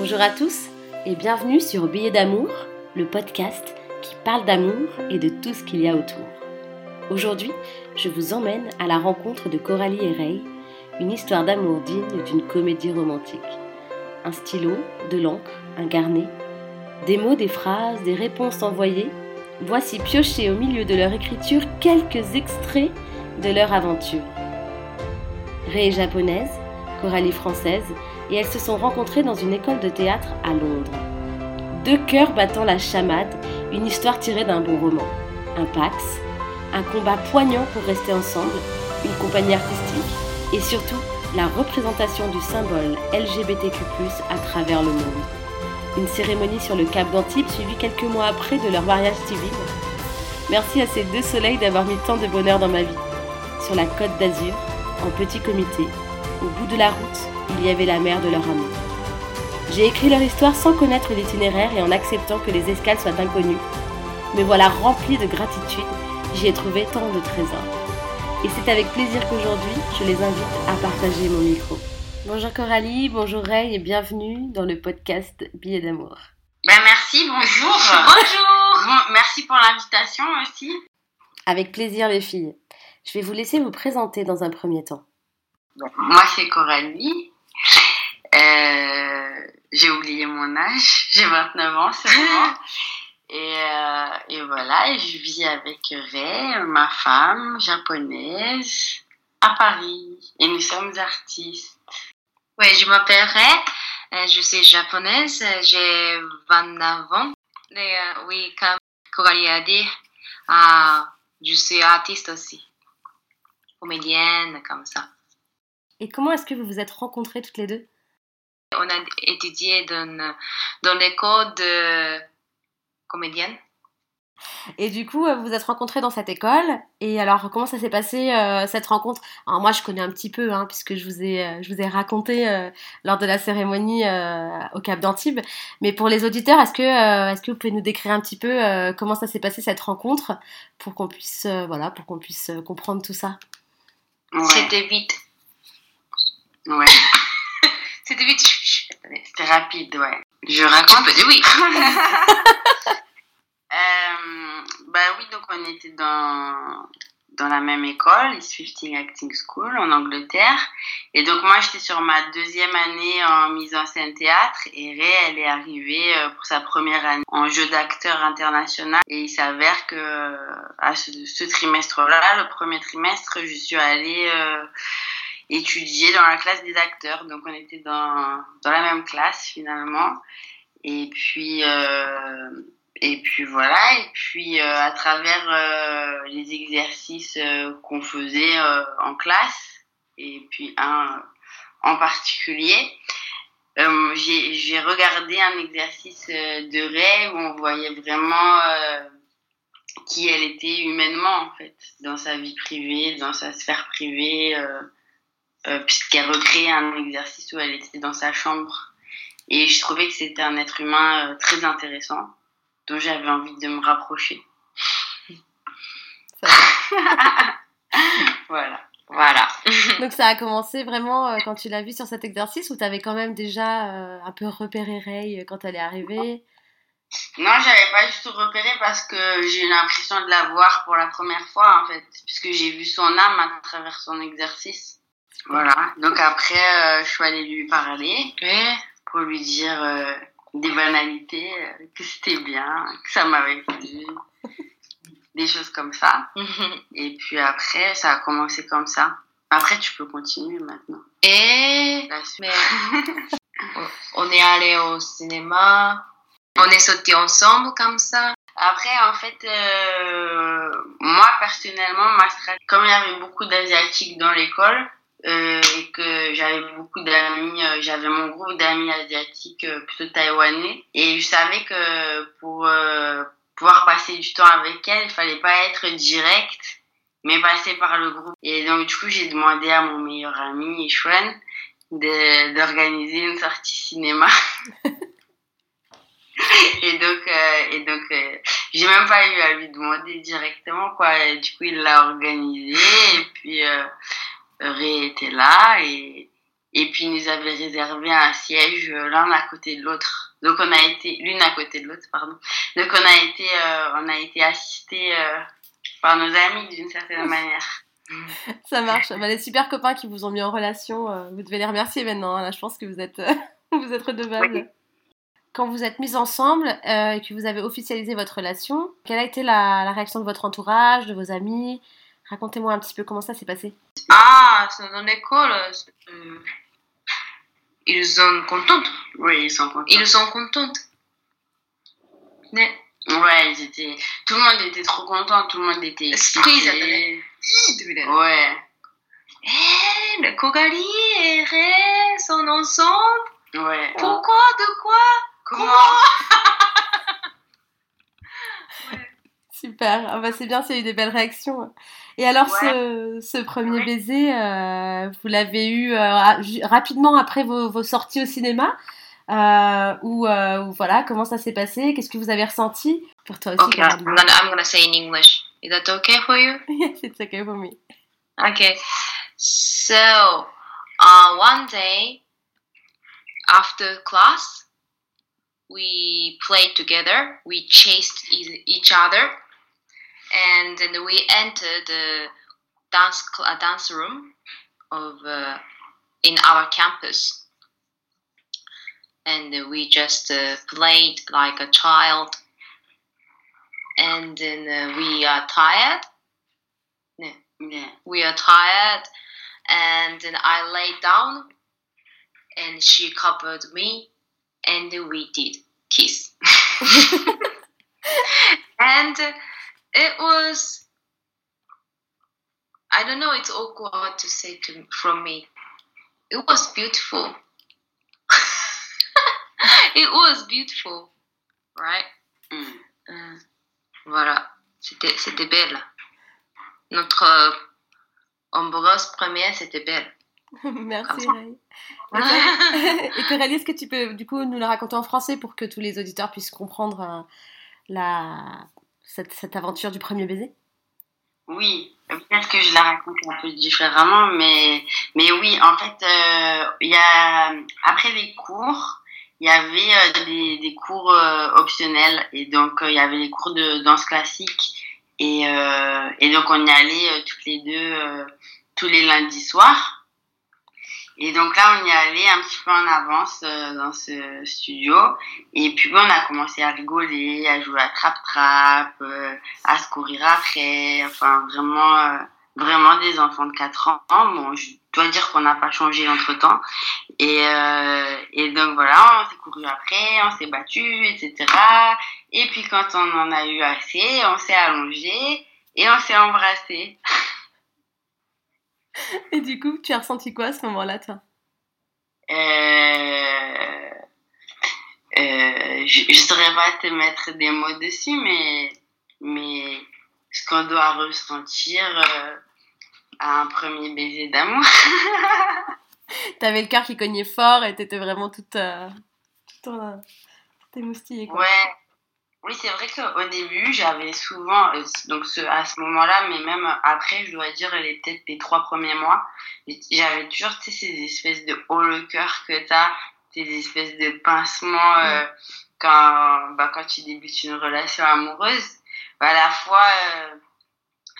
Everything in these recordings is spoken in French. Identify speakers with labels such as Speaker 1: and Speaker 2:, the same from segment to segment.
Speaker 1: Bonjour à tous et bienvenue sur Billet d'amour, le podcast qui parle d'amour et de tout ce qu'il y a autour. Aujourd'hui, je vous emmène à la rencontre de Coralie et Ray, une histoire d'amour digne d'une comédie romantique. Un stylo, de l'encre, un carnet, des mots, des phrases, des réponses envoyées. Voici piochés au milieu de leur écriture quelques extraits de leur aventure. Ray japonaise, Coralie française, et elles se sont rencontrées dans une école de théâtre à Londres. Deux cœurs battant la chamade, une histoire tirée d'un bon roman. Un pax, un combat poignant pour rester ensemble, une compagnie artistique et surtout la représentation du symbole LGBTQ+ à travers le monde. Une cérémonie sur le Cap d'Antibes suivie quelques mois après de leur mariage civil. Merci à ces deux soleils d'avoir mis tant de bonheur dans ma vie. Sur la côte d'Azur, en petit comité, au bout de la route, il y avait la mer de leur amour. J'ai écrit leur histoire sans connaître l'itinéraire et en acceptant que les escales soient inconnues. Mais voilà, rempli de gratitude, j'y ai trouvé tant de trésors. Et c'est avec plaisir qu'aujourd'hui, je les invite à partager mon micro. Bonjour Coralie, bonjour Ray et bienvenue dans le podcast Billets d'amour.
Speaker 2: Ben merci, bonjour.
Speaker 3: Bonjour.
Speaker 2: Bon, merci pour l'invitation aussi.
Speaker 1: Avec plaisir les filles. Je vais vous laisser vous présenter dans un premier temps.
Speaker 2: Moi, c'est Coralie. Euh, j'ai oublié mon âge. J'ai 29 ans seulement. et, euh, et voilà, et je vis avec Ray, ma femme japonaise, à Paris. Et nous sommes artistes.
Speaker 3: Oui, je m'appelle Ray, euh, je suis japonaise, j'ai 29 ans. Et euh, oui, comme Coralie a dit, je suis artiste aussi. Comédienne, comme ça.
Speaker 1: Et comment est-ce que vous vous êtes rencontrées toutes les deux?
Speaker 3: On a étudié dans, dans l'école de comédienne.
Speaker 1: Et du coup, euh, vous vous êtes rencontrés dans cette école. Et alors, comment ça s'est passé euh, cette rencontre? Alors moi, je connais un petit peu, hein, puisque je vous ai, euh, je vous ai raconté euh, lors de la cérémonie euh, au Cap d'Antibes. Mais pour les auditeurs, est-ce que, euh, est-ce que vous pouvez nous décrire un petit peu euh, comment ça s'est passé cette rencontre, pour qu'on puisse, euh, voilà, pour qu'on puisse euh, comprendre tout ça
Speaker 2: Ouais.
Speaker 3: C'était vite.
Speaker 2: Ouais.
Speaker 3: C'était vite.
Speaker 2: C'était rapide, ouais. Je
Speaker 3: Tu
Speaker 2: raconte.
Speaker 3: peux dire oui.
Speaker 2: Euh, bah oui, donc on était dans, dans la même école, East 15 Acting School en Angleterre. Et donc moi, j'étais sur ma deuxième année en mise en scène théâtre et Ray, elle est arrivée euh, pour sa première année en jeu d'acteur international. Et il s'avère que euh, à ce, ce trimestre-là, le premier trimestre, je suis allée euh, étudier dans la classe des acteurs. Donc on était dans, dans la même classe finalement. Et puis... Euh, et puis voilà, et puis euh, à travers euh, les exercices euh, qu'on faisait euh, en classe, et puis un en particulier, euh, j'ai regardé un exercice de Ray où on voyait vraiment qui elle était humainement en fait, dans sa vie privée, dans sa sphère privée, puisqu'elle recréait un exercice où elle était dans sa chambre. Et je trouvais que c'était un être humain euh, très intéressant dont j'avais envie de me rapprocher. Voilà.
Speaker 3: Voilà.
Speaker 1: Donc ça a commencé vraiment euh, quand tu l'as vu sur cet exercice ou t'avais quand même déjà euh, un peu repéré Ray euh, quand elle est arrivée?
Speaker 2: Non, j'avais pas du tout repéré parce que j'ai eu l'impression de la voir pour la première fois en fait, puisque j'ai vu son âme à travers son exercice. Voilà. Donc après, euh, je suis allée lui parler pour lui dire euh, des banalités, euh, que c'était bien, que ça m'avait plu, des choses comme ça. Et puis après, ça a commencé comme ça. Après, tu peux continuer maintenant.
Speaker 3: Et mais on- est allé au cinéma. On est sortis ensemble comme ça.
Speaker 2: Après, en fait, euh, moi personnellement, ma stratégie, comme il y avait beaucoup d'asiatiques dans l'école euh, et que j'avais beaucoup d'amis, euh, j'avais mon groupe d'amis asiatiques euh, plutôt taïwanais et je savais que pour euh, pouvoir passer du temps avec elle, il fallait pas être direct, mais passer par le groupe. Et donc du coup, j'ai demandé à mon meilleur ami Ishwan d'organiser une sortie cinéma. Et donc, euh, et donc, euh, j'ai même pas eu à lui demander directement quoi. Du coup, il l'a organisé et puis euh, Ray était là et Et puis, ils nous avaient réservé un siège l'un à côté de l'autre. Donc, on a été, l'une à côté de l'autre, pardon. Donc, on a été, on a été assistés par nos amis d'une certaine manière.
Speaker 1: Ça marche. Bah, les super copains qui vous ont mis en relation, vous devez les remercier maintenant. Hein. Là, je pense que vous êtes, vous êtes redevables. Quand vous êtes mis ensemble euh, et que vous avez officialisé votre relation, quelle a été la, réaction de votre entourage, de vos amis? Racontez-moi un petit peu comment ça s'est passé.
Speaker 3: Ah, dans l'école, euh, ils sont contents.
Speaker 2: Oui, ils sont contents.
Speaker 3: Ils sont contents.
Speaker 2: Ouais, ils étaient... tout le monde était trop content, tout le monde était excité. Ouais.
Speaker 3: Eh, le Kogali et Ré sont ensemble
Speaker 2: Ouais.
Speaker 3: Pourquoi De quoi
Speaker 2: Comment
Speaker 1: Super, ah bah c'est bien s'il y a eu des belles réactions. Et alors ce, ce, premier baiser, euh, vous l'avez eu euh, rapidement après vos, vos, sorties au cinéma euh, ou, voilà, comment ça s'est passé? Qu'est-ce que vous avez ressenti?
Speaker 3: Pour toi aussi Okay, I'm gonna, I'm gonna say in English. Is that okay for you?
Speaker 1: Yes, it's okay for me.
Speaker 3: Okay, so uh, one day after class, we played together, we chased each other, and then we entered the dance a dance room of uh, in our campus, and we just uh, played like a child. And then uh, we are tired.
Speaker 2: Yeah.
Speaker 3: We are tired, and then I lay down and she covered me and we did kiss. and it was I don't know, it's awkward to say to from me. It was beautiful. it was beautiful, right? Mm. Uh, voilà, c'était c'était belle. Notre euh, première, c'était belle.
Speaker 1: Merci Ray. Et Coralie, est-ce que tu peux du coup nous le raconter en français pour que tous les auditeurs puissent comprendre euh, la... cette, cette, aventure du premier baiser?
Speaker 2: Oui, peut-être que je la raconte un peu différemment, mais, mais oui, en fait, euh, il y a, après les cours, il y avait euh, des, des, cours optionnels et donc il y avait les cours de danse classique et, et donc on y allait toutes les deux tous les lundis soirs. Et donc là, on y allait un petit peu en avance euh, dans ce studio. Et puis on a commencé à rigoler, à jouer à trap-trap, euh, à se courir après. Enfin, vraiment, euh, vraiment des enfants de 4 ans. Bon, je dois dire qu'on n'a pas changé entre-temps. Et, et donc voilà, on s'est couru après, on s'est battu, etc. Et puis quand on en a eu assez, on s'est allongé et on s'est embrassé.
Speaker 1: Et du coup, tu as ressenti quoi à ce moment-là, toi?
Speaker 2: Euh, euh, Je ne saurais pas te mettre des mots dessus, mais, mais ce qu'on doit ressentir euh, à un premier baiser d'amour.
Speaker 1: T'avais le cœur qui cognait fort et t'étais vraiment toute, toute, toute émoustillée. Quoi.
Speaker 2: Ouais, oui, c'est vrai qu'au début, j'avais souvent, euh, donc ce, à ce moment-là, mais même après, je dois dire, les peut-être les trois premiers mois, j'avais toujours tu sais, ces espèces de haut le cœur que tu as, ces espèces de pincements euh, quand, bah, quand tu débutes une relation amoureuse. Bah, à la fois, euh,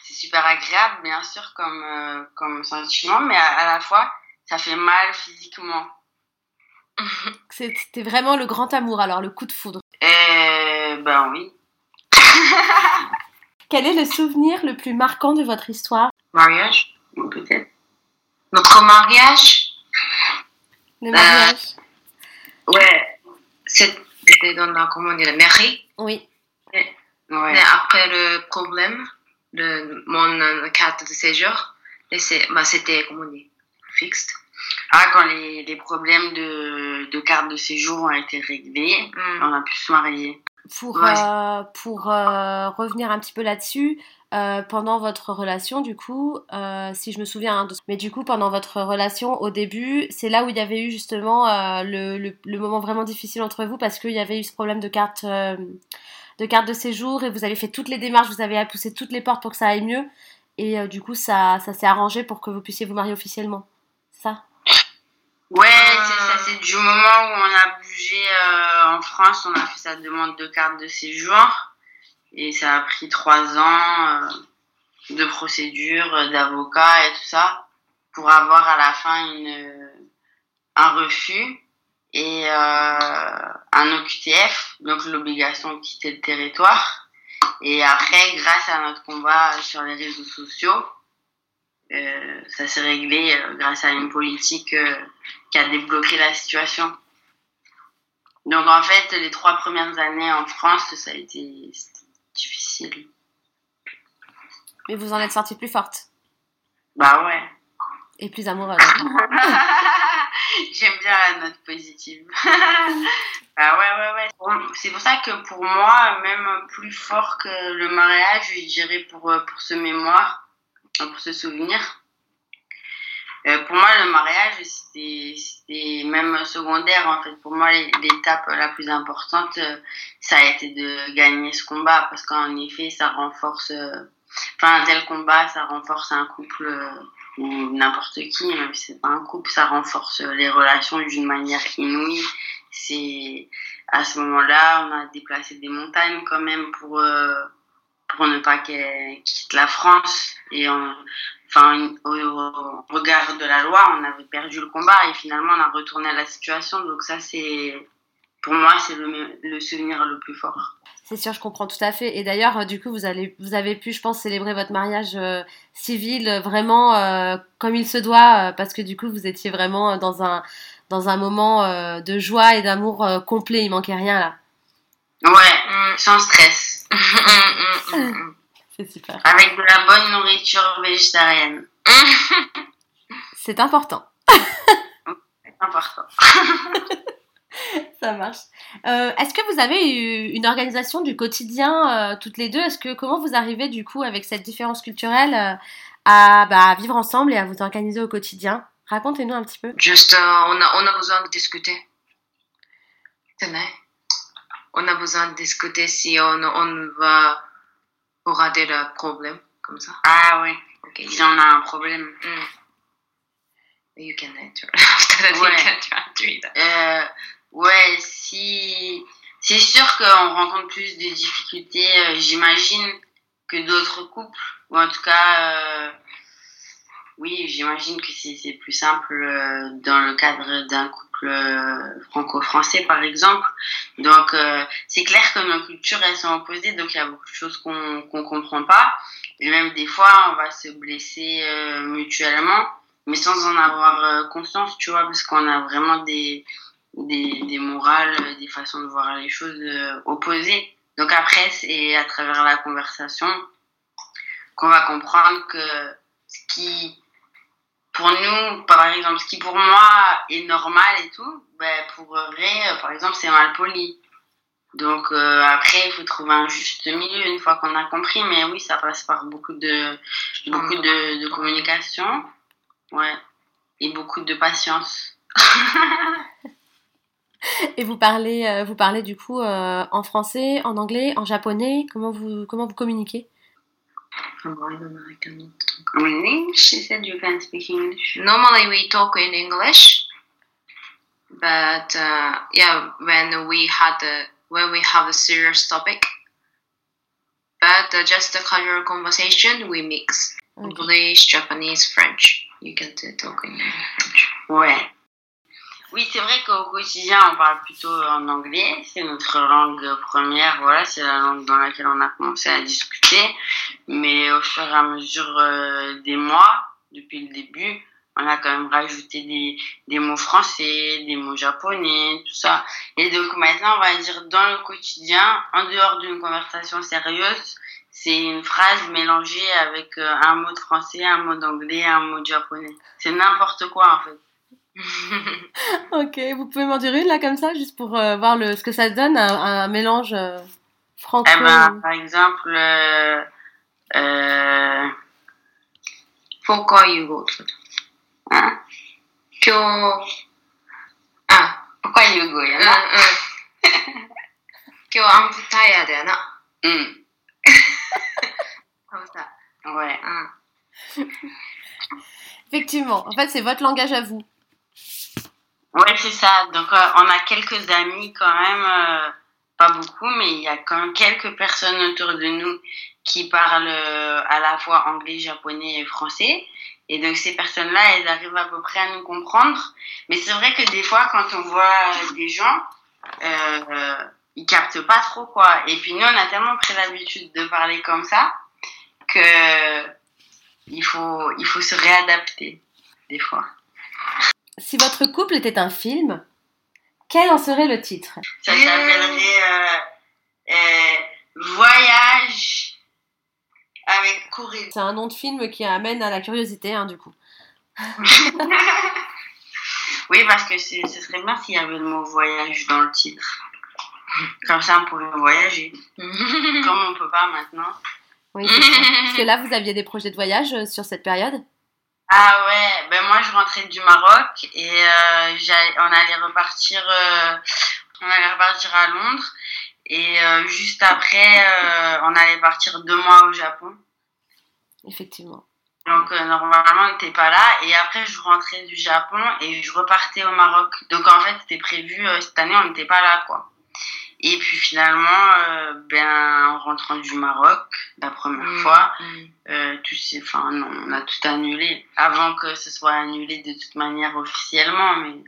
Speaker 2: c'est super agréable, bien sûr, comme, comme sentiment, mais à, la fois, ça fait mal physiquement.
Speaker 1: C'était vraiment le grand amour, alors, le coup de foudre.
Speaker 2: Ben oui.
Speaker 1: Quel est le souvenir le plus marquant de votre histoire?
Speaker 2: Mariage, peut-être.
Speaker 3: Notre mariage?
Speaker 1: Le mariage
Speaker 3: euh, Ouais, c'était dans la, comment dire, la mairie.
Speaker 1: Oui.
Speaker 3: ouais. Mais après le problème de mon carte de séjour, bah, c'était, comment dire, fixe.
Speaker 2: Ah, quand les, les problèmes de, de, carte de séjour ont été réglés, mm. on a pu se marier.
Speaker 1: Pour, euh, pour euh, revenir un petit peu là-dessus, euh, pendant votre relation, du coup, si je me souviens, hein, mais du coup, pendant votre relation, au début, c'est là où il y avait eu justement le, le, moment vraiment difficile entre vous parce qu'il y avait eu ce problème de carte, de carte de séjour et vous avez fait toutes les démarches, vous avez poussé toutes les portes pour que ça aille mieux et du coup, ça, ça s'est arrangé pour que vous puissiez vous marier officiellement. Ça?
Speaker 2: Ouais. C'est du moment où on a bougé euh, en France, on a fait sa demande de carte de séjour. Et ça a pris trois ans euh, de procédure, euh, d'avocat et tout ça, pour avoir à la fin une, un refus et euh, un OQTF, donc l'obligation de quitter le territoire. Et après, grâce à notre combat sur les réseaux sociaux, euh, ça s'est réglé euh, grâce à une politique euh, qui a débloqué la situation. Donc en fait, les trois premières années en France, ça a été difficile.
Speaker 1: Mais vous en êtes sortie plus forte
Speaker 2: Bah ouais.
Speaker 1: et plus amoureuse.
Speaker 2: J'aime bien la note positive. bah ouais, ouais, ouais. C'est pour ça que pour moi, même plus fort que le mariage, je dirais pour, euh, pour ce mémoire, euh, pour ce souvenir. Euh, pour moi, le mariage, c'était même secondaire en fait. Pour moi, l'étape la plus importante, euh, ça a été de gagner ce combat parce qu'en effet, ça renforce. euh, Enfin, un tel combat, ça renforce un couple ou n'importe qui, même si c'est pas un couple, ça renforce les relations d'une manière inouïe. C'est à ce moment-là, on a déplacé des montagnes quand même pour pour ne pas qu'elle quitte la France et on, enfin au, au regard de la loi, on avait perdu le combat et finalement on a retourné à la situation. Donc ça c'est pour moi c'est le, le souvenir le plus fort.
Speaker 1: C'est sûr, je comprends tout à fait. Et d'ailleurs, euh, du coup, vous, allez, vous avez pu, je pense, célébrer votre mariage euh, civil euh, vraiment euh, comme il se doit, euh, parce que du coup, vous étiez vraiment dans un, dans un moment euh, de joie et d'amour euh, complet. Il manquait rien là.
Speaker 2: Ouais, sans stress,
Speaker 1: C'est super.
Speaker 2: avec de la bonne nourriture végétarienne.
Speaker 1: C'est important.
Speaker 2: C'est important.
Speaker 1: Ça marche. Euh, Est-ce que vous avez une organisation du quotidien euh, toutes les deux? Est-ce que comment vous arrivez du coup avec cette différence culturelle euh, à, bah, à vivre ensemble et à vous organiser au quotidien? Racontez-nous un petit peu.
Speaker 3: Juste, on, a, on a besoin de discuter. Vrai. On a besoin de discuter si on, on va regarder le problème, comme ça.
Speaker 2: Ah oui, si on a un problème.
Speaker 3: Mm. You can enter. After that,
Speaker 2: Ouais.
Speaker 3: you can.
Speaker 2: Euh, ouais, si c'est sûr qu'on rencontre plus de difficultés, euh, j'imagine, que d'autres couples, ou en tout cas, euh, oui, j'imagine que c'est plus simple euh, dans le cadre d'un couple euh, franco-français, par exemple. Donc, euh, c'est clair que nos cultures, elles sont opposées, donc il y a beaucoup de choses qu'on qu'on comprend pas. Et même des fois, on va se blesser mutuellement, mais sans en avoir conscience, tu vois, parce qu'on a vraiment des, des, morales, des façons de voir les choses opposées. Donc après, c'est à travers la conversation qu'on va comprendre que ce qui, pour nous, par exemple, ce qui pour moi est normal et tout, ben pour Ray, par exemple, c'est mal poli. Donc euh, après, il faut trouver un juste milieu une fois qu'on a compris. Mais oui, ça passe par beaucoup de, beaucoup de communication. Ouais. Et beaucoup de patience.
Speaker 1: Et vous parlez, euh, vous parlez du coup euh, en français, en anglais, en japonais. Comment vous, comment vous communiquez?
Speaker 2: In English, she said you can speak English.
Speaker 3: Normally we talk in English, but uh, yeah, when we had a, when we have a serious topic, but uh, just a casual conversation, we mix
Speaker 1: Ok.
Speaker 3: English, Japanese, French. You can uh, talk in French.
Speaker 2: Ouais. Oui, c'est vrai qu'au quotidien, on parle plutôt en anglais. C'est notre langue première. Voilà, c'est la langue dans laquelle on a commencé à discuter. Mais au fur et à mesure euh, des mois, depuis le début, on a quand même rajouté des, des mots français, des mots japonais, tout ça. Et donc maintenant, on va dire dans le quotidien, en dehors d'une conversation sérieuse, c'est une phrase mélangée avec euh, un mot de français, un mot d'anglais, un mot de japonais. C'est n'importe quoi en fait.
Speaker 1: ok, vous pouvez m'en dire une là comme ça, juste pour euh, voir le, ce que ça donne, un, un mélange euh, franco.
Speaker 2: Eh ben, par exemple, euh, euh
Speaker 3: pourquoi you go to?
Speaker 2: Hein?
Speaker 3: Ah,
Speaker 2: pourquoi
Speaker 3: you go, ya na? Kyo, I'm tired,
Speaker 2: ya
Speaker 3: na? Mm. comme ça.
Speaker 2: Ouais.
Speaker 3: Hein.
Speaker 1: Effectivement, en fait, c'est votre langage à vous.
Speaker 2: Ouais, c'est ça. Donc, euh, on a quelques amis quand même, euh, pas beaucoup, mais il y a quand même quelques personnes autour de nous qui parlent euh, à la fois anglais, japonais et français. Et donc, ces personnes-là, elles arrivent à peu près à nous comprendre. Mais c'est vrai que des fois, quand on voit des gens, ils captent pas trop, quoi. Et puis, nous, on a tellement pris l'habitude de parler comme ça que il faut, il faut se réadapter, des fois.
Speaker 1: Si votre couple était un film, quel en serait le titre?
Speaker 2: Ça s'appellerait euh, euh, Voyage avec Corinne.
Speaker 1: C'est un nom de film qui amène à la curiosité, hein, du coup.
Speaker 2: oui, parce que ce serait bien s'il y avait le mot voyage dans le titre. Comme ça, on pourrait voyager. Comme on peut pas maintenant.
Speaker 1: Oui, c'est ça. Parce que là, vous aviez des projets de voyage euh, sur cette période?
Speaker 2: Ah ouais, ben moi je rentrais du Maroc et euh, j'allais- on allait repartir, euh, on allait repartir à Londres et euh, juste après euh, on allait partir deux mois au Japon.
Speaker 1: Effectivement.
Speaker 2: Donc euh, normalement on n'était pas là et après je rentrais du Japon et je repartais au Maroc. Donc en fait c'était prévu euh, cette année on n'était pas là quoi. Et puis finalement euh, ben en rentrant du Maroc la première
Speaker 3: Mm,
Speaker 2: fois
Speaker 3: mm.
Speaker 2: euh, tout enfin non, on a tout annulé avant que ce soit annulé de toute manière officiellement mais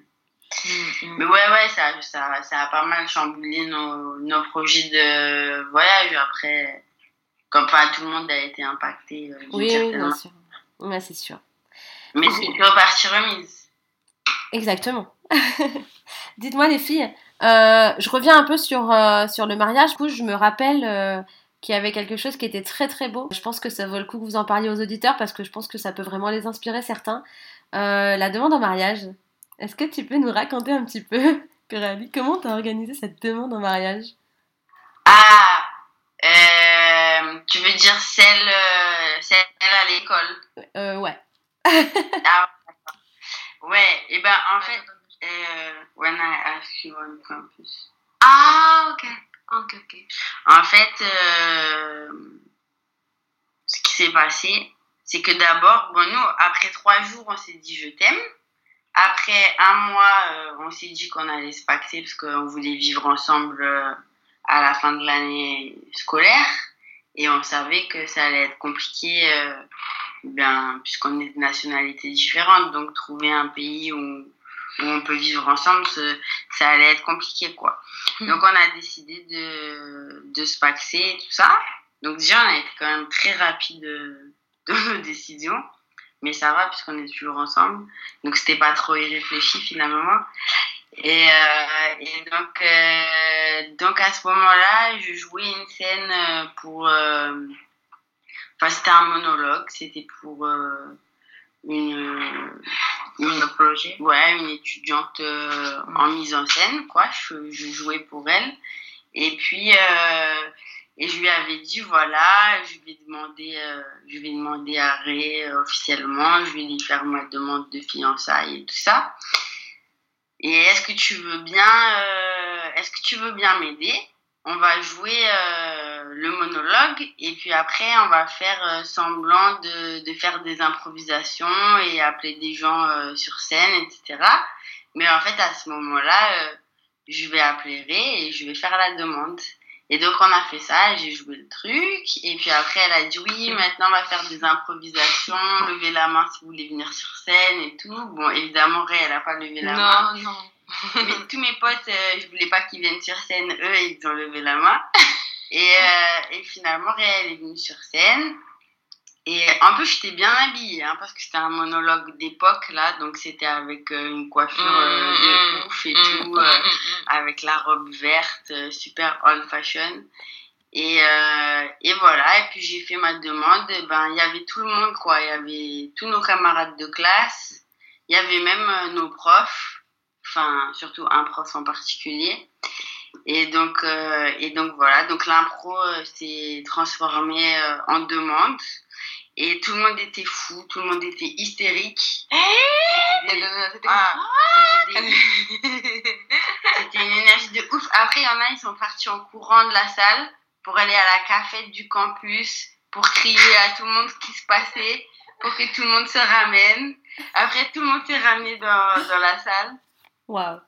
Speaker 3: Mm,
Speaker 2: mais ouais ouais ça ça ça a pas mal chamboulé nos, nos projets de voyage après comme pas tout le monde a été impacté euh,
Speaker 1: Oui, bien sûr. Ouais, c'est sûr.
Speaker 2: mais c'est une repartie remise
Speaker 1: Exactement. Dites-moi les filles, euh, je reviens un peu sur, euh, sur le mariage. Du coup, je me rappelle euh, qu'il y avait quelque chose qui était très très beau. Je pense que ça vaut le coup que vous en parliez aux auditeurs parce que je pense que ça peut vraiment les inspirer certains. La demande en mariage. Est-ce que tu peux nous raconter un petit peu, Pirali, comment tu as organisé cette demande en mariage?
Speaker 2: Ah tu veux dire celle celle à l'école?
Speaker 1: Ouais.
Speaker 2: ah ouais et ben en fait when I ask you on campus
Speaker 3: Ah, ok. Ok, ok.
Speaker 2: En fait, euh, ce qui s'est passé, c'est que d'abord, bon, nous, après trois jours, on s'est dit je t'aime. Après un mois, euh, on s'est dit qu'on allait se pacter parce qu'on voulait vivre ensemble euh, à la fin de l'année scolaire. Et on savait que ça allait être compliqué, ben, puisqu'on est de nationalités différentes. Donc, trouver un pays où, où on peut vivre ensemble, ça allait être compliqué, quoi. Donc, on a décidé de, de se paxer et tout ça. Donc, déjà, on a été quand même très rapide euh, dans nos décisions. Mais ça va, puisqu'on est toujours ensemble. Donc, c'était pas trop irréfléchi, finalement. Et, euh, et donc, euh, donc, à ce moment-là, je jouais une scène pour. euh, Enfin, c'était un monologue. C'était pour euh, une. Une
Speaker 3: projet.
Speaker 2: Ouais, une étudiante euh, en mise en scène, quoi. Je, je jouais pour elle. Et puis, euh, et je lui avais dit, voilà, je vais demander, euh, je vais demander à Ray euh, officiellement, je vais lui faire ma demande de fiançailles et tout ça. Et est-ce que tu veux bien, est-ce que tu veux bien m'aider? On va jouer le monologue et puis après on va faire euh, semblant de, de faire des improvisations et appeler des gens euh, sur scène, etc. Mais en fait à ce moment-là, euh, je vais appeler Ray et je vais faire la demande. Et donc on a fait ça, j'ai joué le truc, et puis après elle a dit oui, maintenant on va faire des improvisations, levez la main si vous voulez venir sur scène et tout. Bon, évidemment Ray elle a pas levé la main.
Speaker 3: Non, non.
Speaker 2: Mais tous mes potes, euh, je voulais pas qu'ils viennent sur scène, eux ils ont levé la main. Et, euh, et finalement elle est venue sur scène. Et en plus j'étais bien habillée, hein, parce que c'était un monologue d'époque là, donc c'était avec euh, une coiffure euh, de
Speaker 3: Mm,
Speaker 2: ouf et
Speaker 3: mm,
Speaker 2: tout.
Speaker 3: mm,
Speaker 2: euh,
Speaker 3: mm, mm.
Speaker 2: avec la robe verte, super old fashion. Et, et voilà, et puis j'ai fait ma demande. Et ben, il y avait tout le monde, quoi. Il y avait tous nos camarades de classe. Il y avait même nos profs. Enfin, surtout un prof en particulier. Et donc, euh, et donc voilà. Donc l'impro euh, s'est transformé euh, en demande. Et tout le monde était fou, tout le monde était hystérique. C'était des- ah, des- c'était une énergie de ouf. Après, il y en a, ils sont partis en courant de la salle pour aller à la cafette du campus, pour crier à tout le monde ce qui se passait, pour que tout le monde se ramène. Après, tout le monde s'est ramené dans, dans la salle.
Speaker 1: Waouh.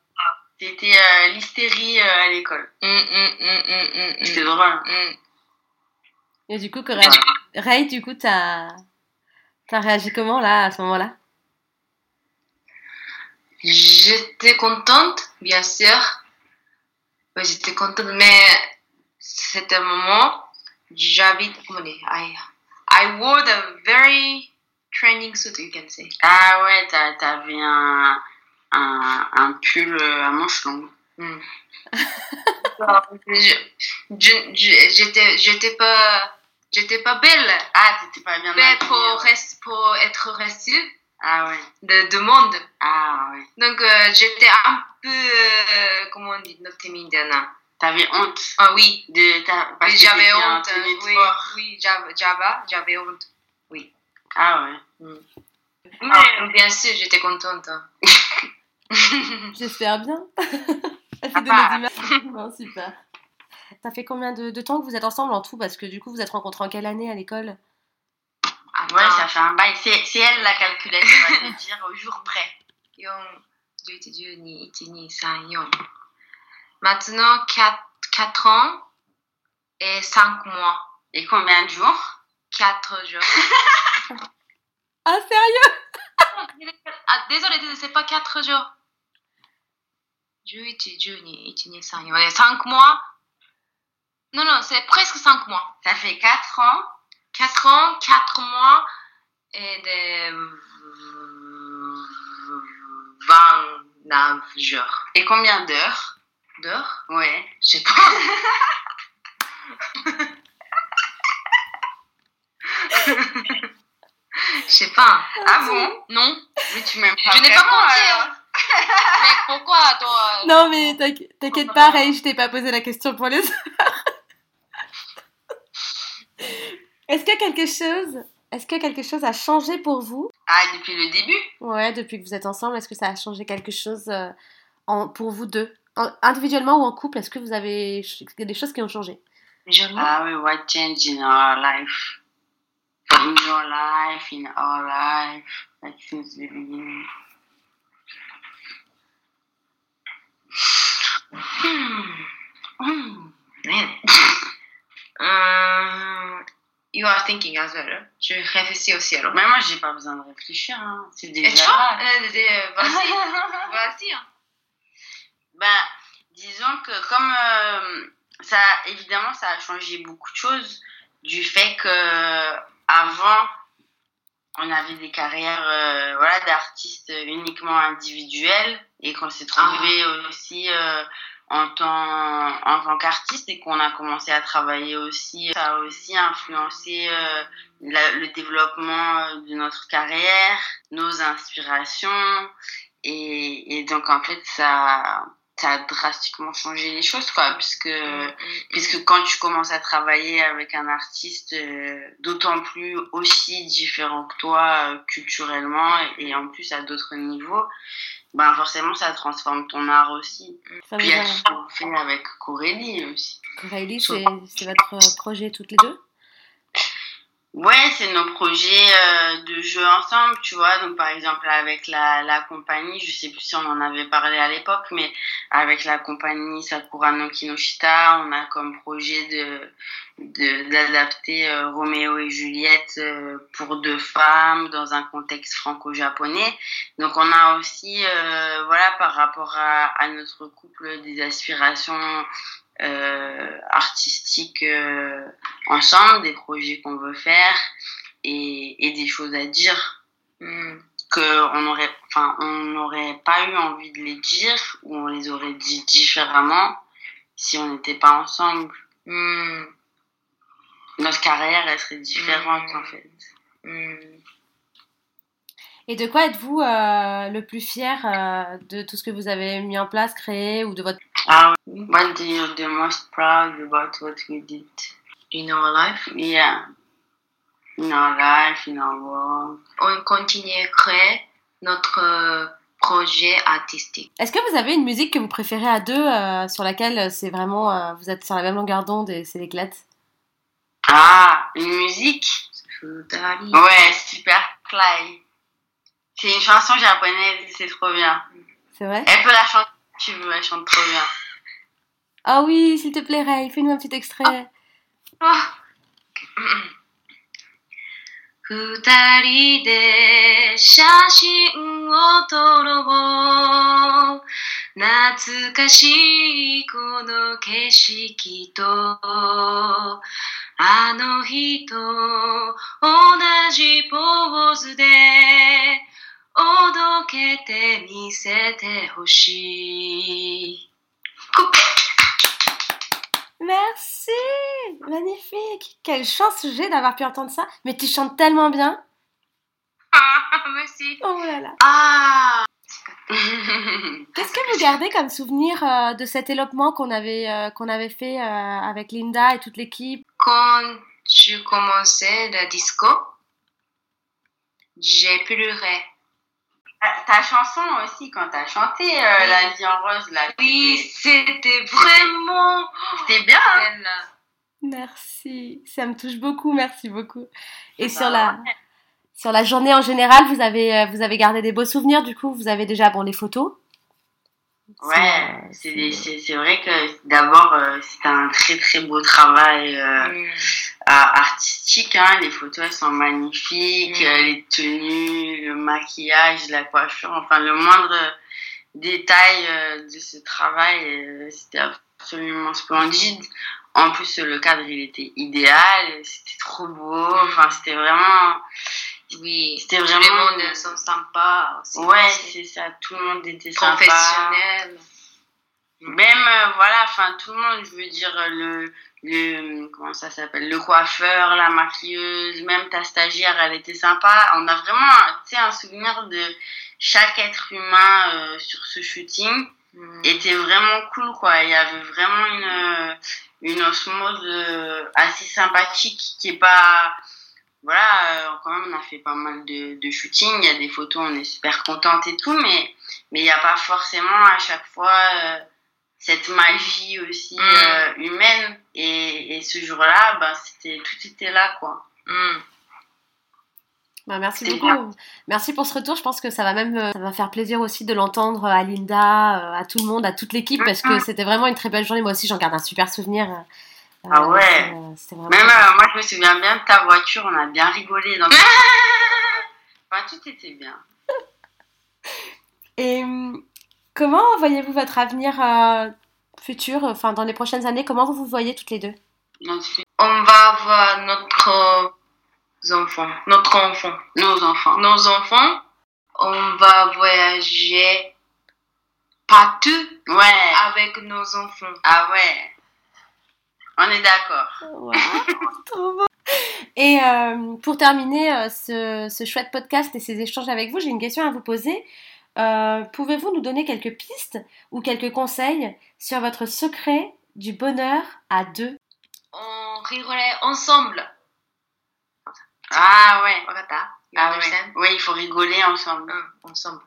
Speaker 2: C'était euh, l'hystérie euh, à l'école.
Speaker 3: Mm, mm, mm, mm, mm, mm.
Speaker 2: C'était drôle.
Speaker 3: Mm.
Speaker 1: Et du coup, Ray, Ray, du coup, t'as as réagi comment là, à ce moment-là?
Speaker 3: J'étais contente, bien sûr. J'étais contente, mais c'était un moment, j'habite, comment dire, I, I wore a very training suit, you can say.
Speaker 2: Ah ouais, t'a- t'avais un, un, un pull euh, à.
Speaker 3: Mm. Je- je- je- J'étais pas, j'étais pas belle,
Speaker 2: Ah, t'étais pas bien habillée,
Speaker 3: pour,
Speaker 2: ouais.
Speaker 3: rest- pour être restée
Speaker 2: Ah ouais.
Speaker 3: de, de monde.
Speaker 2: Ah ouais.
Speaker 3: Donc euh, j'étais un peu, euh, comment on dit, not timide, non.
Speaker 2: T'avais honte
Speaker 3: Ah oui,
Speaker 2: de
Speaker 3: oui, j'avais honte. Oui, oui, j'avais, honte.
Speaker 2: Ah ouais.
Speaker 3: Mm.
Speaker 2: Mais-
Speaker 3: Ah, bien sûr, j'étais contente.
Speaker 1: J'espère bien. Ça fait
Speaker 2: Ah,
Speaker 1: donner
Speaker 2: bah.
Speaker 1: super. Ça fait combien de, de temps que vous êtes ensemble en tout? Parce que du coup, vous êtes rencontrés en quelle année à l'école?
Speaker 3: Attends,
Speaker 2: Ouais, ça fait un bail. C'est elle la calculette, elle va te dire au jour près.
Speaker 3: 4, 11, 12, 1, 2, 3, 4. Maintenant, 4, 4 ans et 5 mois.
Speaker 2: Et combien de jours?
Speaker 3: 4 jours.
Speaker 1: Ah, sérieux?
Speaker 3: Ah, désolé, désolé, c'est pas 4 jours. 11, 12, 1, 2, 3, 4. 5 mois. Non, non, c'est presque 5 mois.
Speaker 2: Ça fait 4 ans.
Speaker 3: 4 ans, 4 mois et de 29 jours.
Speaker 2: Et combien d'heures?
Speaker 3: D'heures?
Speaker 2: Ouais.
Speaker 3: Je sais pas. Je sais pas.
Speaker 2: Ah bon?
Speaker 3: Non.
Speaker 2: Mais tu m'aimes pas
Speaker 3: Je n'ai pas hein. Mais pourquoi toi euh,
Speaker 1: Non, mais t'inqui- t'inquiète pas, Ray, je t'ai pas posé la question pour les autres. Est-ce que quelque chose, est-ce que quelque chose a changé pour vous?
Speaker 2: Ah, depuis le début?
Speaker 1: Ouais, depuis que vous êtes ensemble, est-ce que ça a changé quelque chose euh, en, pour vous deux? En- Individuellement ou en couple, est-ce que vous avez il y a des choses qui ont changé?
Speaker 2: Ah oui, what changed in our life? In your life, in our life, like since the beginning.
Speaker 3: Hmm. Hmm. Euh, you are thinking as well. Je réfléchis aussi alors.
Speaker 2: Mais moi, j'ai pas besoin de réfléchir, hein. C'est
Speaker 3: Et
Speaker 2: déjà
Speaker 3: tu vois, euh, euh, vas-y. hein.
Speaker 2: Ben, disons que comme euh, ça, évidemment, ça a changé beaucoup de choses du fait que avant, on avait des carrières, euh, voilà, d'artistes uniquement individuels et qu'on s'est trouvé aussi euh, en tant, en tant qu'artiste et qu'on a commencé à travailler aussi. Ça a aussi influencé euh, la- le développement euh, de notre carrière, nos inspirations et, et donc en fait ça ça a drastiquement changé les choses quoi puisque puisque quand tu commences à travailler avec un artiste euh, d'autant plus aussi différent que toi euh, culturellement et, et en plus à d'autres niveaux ben forcément ça transforme ton art aussi.
Speaker 1: Ça
Speaker 2: puis
Speaker 1: vous
Speaker 2: il y a tout ce qu'on fait avec Corélie aussi.
Speaker 1: Coralie, c'est votre projet toutes les deux?
Speaker 2: Ouais, c'est nos projets euh, de jeu ensemble, tu vois. Donc, par exemple, avec la, la compagnie, je sais plus si on en avait parlé à l'époque, mais avec la compagnie Sakura no Kinoshita, on a comme projet de de- d'adapter euh, Roméo et Juliette euh, pour deux femmes dans un contexte franco-japonais. Donc, on a aussi, euh, voilà, par rapport à, à notre couple, des aspirations euh, artistiques euh, ensemble, des projets qu'on veut faire et, et des choses à dire
Speaker 3: Hmm.
Speaker 2: que on aurait, enfin, on n'aurait pas eu envie de les dire ou on les aurait dit différemment si on n'était pas ensemble.
Speaker 3: Hmm.
Speaker 2: Notre carrière, elle serait différente
Speaker 3: Mm.
Speaker 2: en fait.
Speaker 3: Hmm.
Speaker 1: Et de quoi êtes-vous euh, le plus fier euh, de tout ce que vous avez mis en place, créé ou de votre
Speaker 2: Ah, what do you the most proud about what we did?
Speaker 3: In our life,
Speaker 2: Yeah. In our life, in our world.
Speaker 3: on continue à créer notre euh, projet artistique.
Speaker 1: Est-ce que vous avez une musique que vous préférez à deux, euh, sur laquelle euh, c'est vraiment, euh, vous êtes sur la même longueur d'onde et c'est l'éclate?
Speaker 2: Ah, une musique? Ouais, super Fly. C'est une chanson japonaise, c'est trop bien.
Speaker 1: C'est vrai?
Speaker 2: Elle peut la chanter si tu veux, elle chante trop bien.
Speaker 1: Ah oui, s'il te plaît, Ray, fais-nous un petit extrait.
Speaker 3: 二人で写真を撮ろう懐かしいこの景色とあの日と同じポーズでおどけて見せてほしい。
Speaker 1: Merci Magnifique Quelle chance j'ai d'avoir pu entendre ça. Mais tu chantes tellement bien.
Speaker 3: Ah, merci.
Speaker 1: Oh là là.
Speaker 3: Ah,
Speaker 1: Qu'est-ce que vous gardez comme souvenir euh, de cet élopement qu'on avait, euh, qu'on avait fait euh, avec Linda et toute l'équipe?
Speaker 3: Quand tu commençais la disco, j'ai pleuré.
Speaker 2: Ta chanson aussi, quand t'as chanté euh,
Speaker 3: Oui.
Speaker 2: La vie en rose, là.
Speaker 3: Oui,
Speaker 2: c'était-
Speaker 3: vraiment
Speaker 2: C'était bien. hein.
Speaker 1: Merci, ça me touche beaucoup, merci beaucoup. Et sur la, sur la journée en général, vous avez, euh, vous avez gardé des beaux souvenirs, du coup, vous avez déjà bon, les photos?
Speaker 2: Ouais,
Speaker 1: euh,
Speaker 2: c'est c'est vrai que d'abord, euh, c'était un très très beau travail euh,
Speaker 3: Mm.
Speaker 2: Artistique. Hein. Les photos, elles sont magnifiques.
Speaker 3: Mm.
Speaker 2: euh, les tenues, le maquillage, la coiffure, enfin le moindre détail euh, de ce travail, euh, c'était absolument splendide. En plus, le cadre, il était idéal. C'était trop beau.
Speaker 3: Mm.
Speaker 2: Enfin, c'était vraiment...
Speaker 3: Oui,
Speaker 2: C'était
Speaker 3: tout
Speaker 2: vraiment-
Speaker 3: le monde sont sympas aussi.
Speaker 2: Ouais, c'est ça. Tout le monde était sympa.
Speaker 3: professionnel.
Speaker 2: Même, euh, voilà, enfin, tout le monde, je veux dire, le, le, comment ça s'appelle, le coiffeur, la maquilleuse, même ta stagiaire, elle était sympa. On a vraiment, tu sais, un souvenir de chaque être humain euh, sur ce shooting
Speaker 3: Mm.
Speaker 2: était vraiment cool, quoi. Il y avait vraiment une, euh, une osmose euh, assez sympathique qui est pas, voilà, euh, quand même, on a fait pas mal de, de shootings. Il y a des photos, on est super contente et tout, mais, mais il n'y a pas forcément à chaque fois euh, cette magie aussi
Speaker 3: Mm.
Speaker 2: euh, humaine. Et, et ce jour-là, ben, c'était, tout était là, quoi.
Speaker 3: Mm.
Speaker 1: Bah, merci beaucoup. Merci pour ce retour. Je pense que ça va même euh, ça va faire plaisir aussi de l'entendre à Linda, euh, à tout le monde, à toute l'équipe, parce que c'était vraiment une très belle journée. Moi aussi, j'en garde un super souvenir. euh,
Speaker 2: Ah
Speaker 1: euh,
Speaker 2: ouais.
Speaker 1: c'est, euh, C'était vraiment.
Speaker 2: Même euh, moi, je me souviens bien de ta voiture, on a bien rigolé. Dans... enfin, tout était bien.
Speaker 1: Et hum, comment voyez-vous votre avenir euh, futur, enfin dans les prochaines années? Comment vous vous voyez toutes les deux?
Speaker 3: On va avoir notre enfant, notre enfant,
Speaker 2: nos enfants.
Speaker 3: nos enfants. On va voyager partout
Speaker 2: Ouais.
Speaker 3: avec nos enfants.
Speaker 2: Ah ouais. On est d'accord.
Speaker 1: Wow, trop beau. Et euh, pour terminer euh, ce, ce chouette podcast et ces échanges avec vous, j'ai une question à vous poser. Euh, Pouvez-vous nous donner quelques pistes ou quelques conseils sur votre secret du bonheur à deux?
Speaker 3: On rigolait ensemble.
Speaker 2: Ah ouais. Ah ouais. Ouais, il faut rigoler ensemble.
Speaker 3: Hum, ensemble.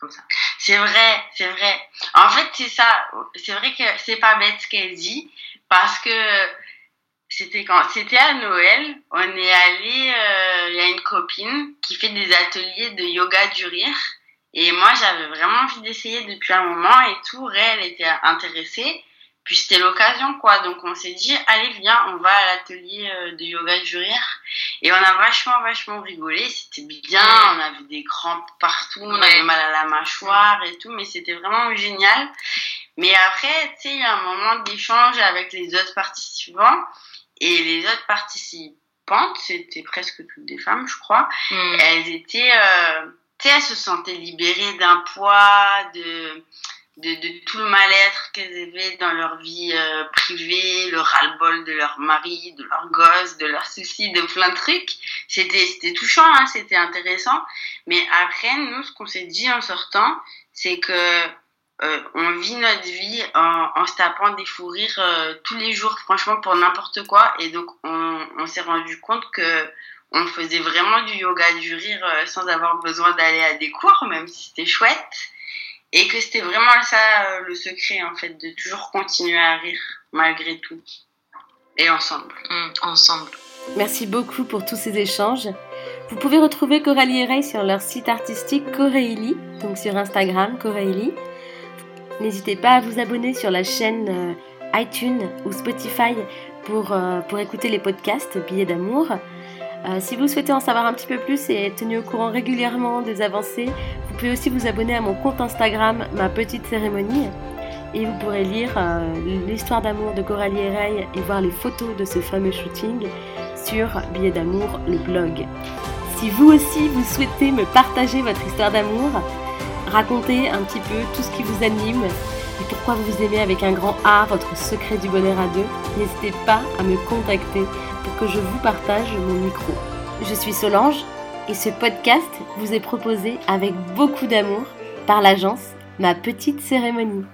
Speaker 3: Comme ça.
Speaker 2: C'est vrai, c'est vrai. En fait, c'est ça. C'est vrai que c'est pas bête ce qu'elle dit parce que c'était quand c'était à Noël, on est allé. euh, Il y a une copine qui fait des ateliers de yoga du rire et moi j'avais vraiment envie d'essayer depuis un moment et tout. Elle était intéressée. Puis c'était l'occasion quoi. Donc on s'est dit allez viens, on va à l'atelier euh, de yoga du rire et on a vachement vachement rigolé. C'était bien. On avait des crampes partout, on avait mal à la mâchoire et tout, mais c'était vraiment génial. Mais après, tu sais, il y a un moment d'échange avec les autres participants et les autres participantes, c'était presque toutes des femmes, je crois.
Speaker 3: Hum.
Speaker 2: Elles étaient, euh, se sentaient libérées d'un poids, de, de, tout le mal-être qu'elles avaient dans leur vie euh, privée, le ras-le-bol de leur mari, de leurs gosses, de leurs soucis, de plein de trucs. C'était, c'était touchant, hein, c'était intéressant. Mais après, nous, ce qu'on s'est dit en sortant, c'est que euh, on vit notre vie en, se tapant des fous rires euh, tous les jours, franchement, pour n'importe quoi. Et donc, on, on s'est rendu compte que on faisait vraiment du yoga du rire euh, sans avoir besoin d'aller à des cours, même si c'était chouette. Et que c'était vraiment ça euh, le secret, en fait, de toujours continuer à rire, malgré tout. Et ensemble.
Speaker 3: Hum, ensemble.
Speaker 1: Merci beaucoup pour tous ces échanges. Vous pouvez retrouver Coralie et Ray sur leur site artistique Coréili, donc sur Instagram Coréili. N'hésitez pas à vous abonner sur la chaîne euh, iTunes ou Spotify pour, pour écouter les podcasts Billets d'amour. Euh, si vous souhaitez en savoir un petit peu plus et être tenu au courant régulièrement des avancées, vous pouvez aussi vous abonner à mon compte Instagram Ma Petite Cérémonie et vous pourrez lire l'histoire d'amour de Coralie et Ray et voir les photos de ce fameux shooting sur Billets d'amour, le blog. Si vous aussi vous souhaitez me partager votre histoire d'amour, raconter un petit peu tout ce qui vous anime et pourquoi vous aimez avec un grand A, votre secret du bonheur à deux, n'hésitez pas à me contacter que je vous partage mon micro. Je suis Solange et ce podcast vous est proposé avec beaucoup d'amour par l'agence Ma Petite Cérémonie.